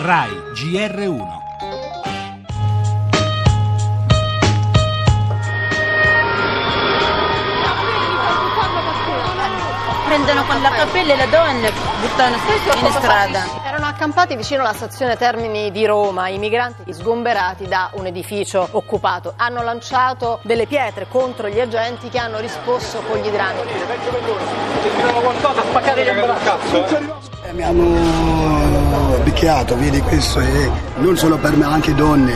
RAI GR1 prendono con la cappella le donne, buttano in strada. Erano accampati vicino alla stazione Termini di Roma, i migranti sgomberati da un edificio occupato. Hanno lanciato delle pietre contro gli agenti che hanno risposto con gli idranti. qualcosa, spaccare le braccia. Mi hanno picchiato, vedi questo, e non solo per me, anche donne.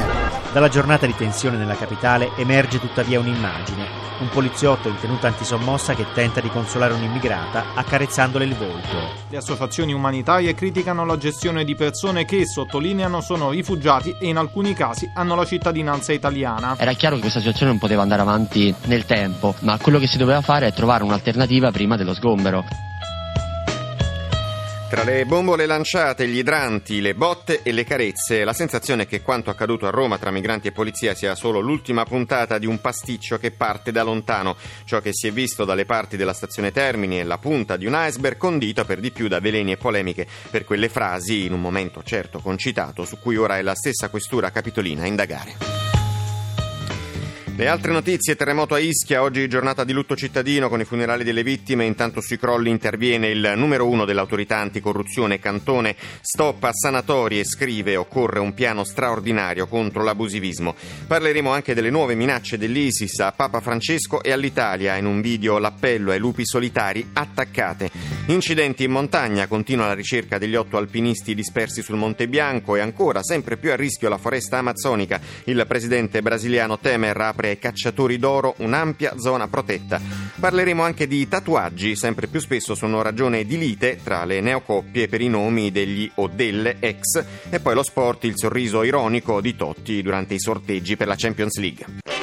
Dalla giornata di tensione nella capitale emerge tuttavia un'immagine, un poliziotto in tenuta antisommossa che tenta di consolare un'immigrata accarezzandole il volto. Le associazioni umanitarie criticano la gestione di persone che, sottolineano, sono rifugiati e in alcuni casi hanno la cittadinanza italiana. Era chiaro che questa situazione non poteva andare avanti nel tempo, ma quello che si doveva fare è trovare un'alternativa prima dello sgombero. Tra le bombole lanciate, gli idranti, le botte e le carezze, la sensazione è che quanto accaduto a Roma tra migranti e polizia sia solo l'ultima puntata di un pasticcio che parte da lontano. Ciò che si è visto dalle parti della stazione Termini è la punta di un iceberg condito per di più da veleni e polemiche per quelle frasi, in un momento certo concitato, su cui ora è la stessa questura capitolina a indagare. Le altre notizie, terremoto a Ischia, oggi giornata di lutto cittadino con i funerali delle vittime, intanto sui crolli interviene il numero uno dell'autorità anticorruzione Cantone, stop a sanatorie, scrive occorre un piano straordinario contro l'abusivismo. Parleremo anche delle nuove minacce dell'ISIS a Papa Francesco e all'Italia, in un video l'appello ai lupi solitari attaccate. Incidenti in montagna, continua la ricerca degli otto alpinisti dispersi sul Monte Bianco e ancora sempre più a rischio la foresta amazzonica. Il presidente brasiliano Temer apre apre ai cacciatori d'oro un'ampia zona protetta. Parleremo anche di tatuaggi, sempre più spesso sono ragione di lite tra le neocoppie per i nomi degli o delle ex e poi lo sport, il sorriso ironico di Totti durante i sorteggi per la Champions League.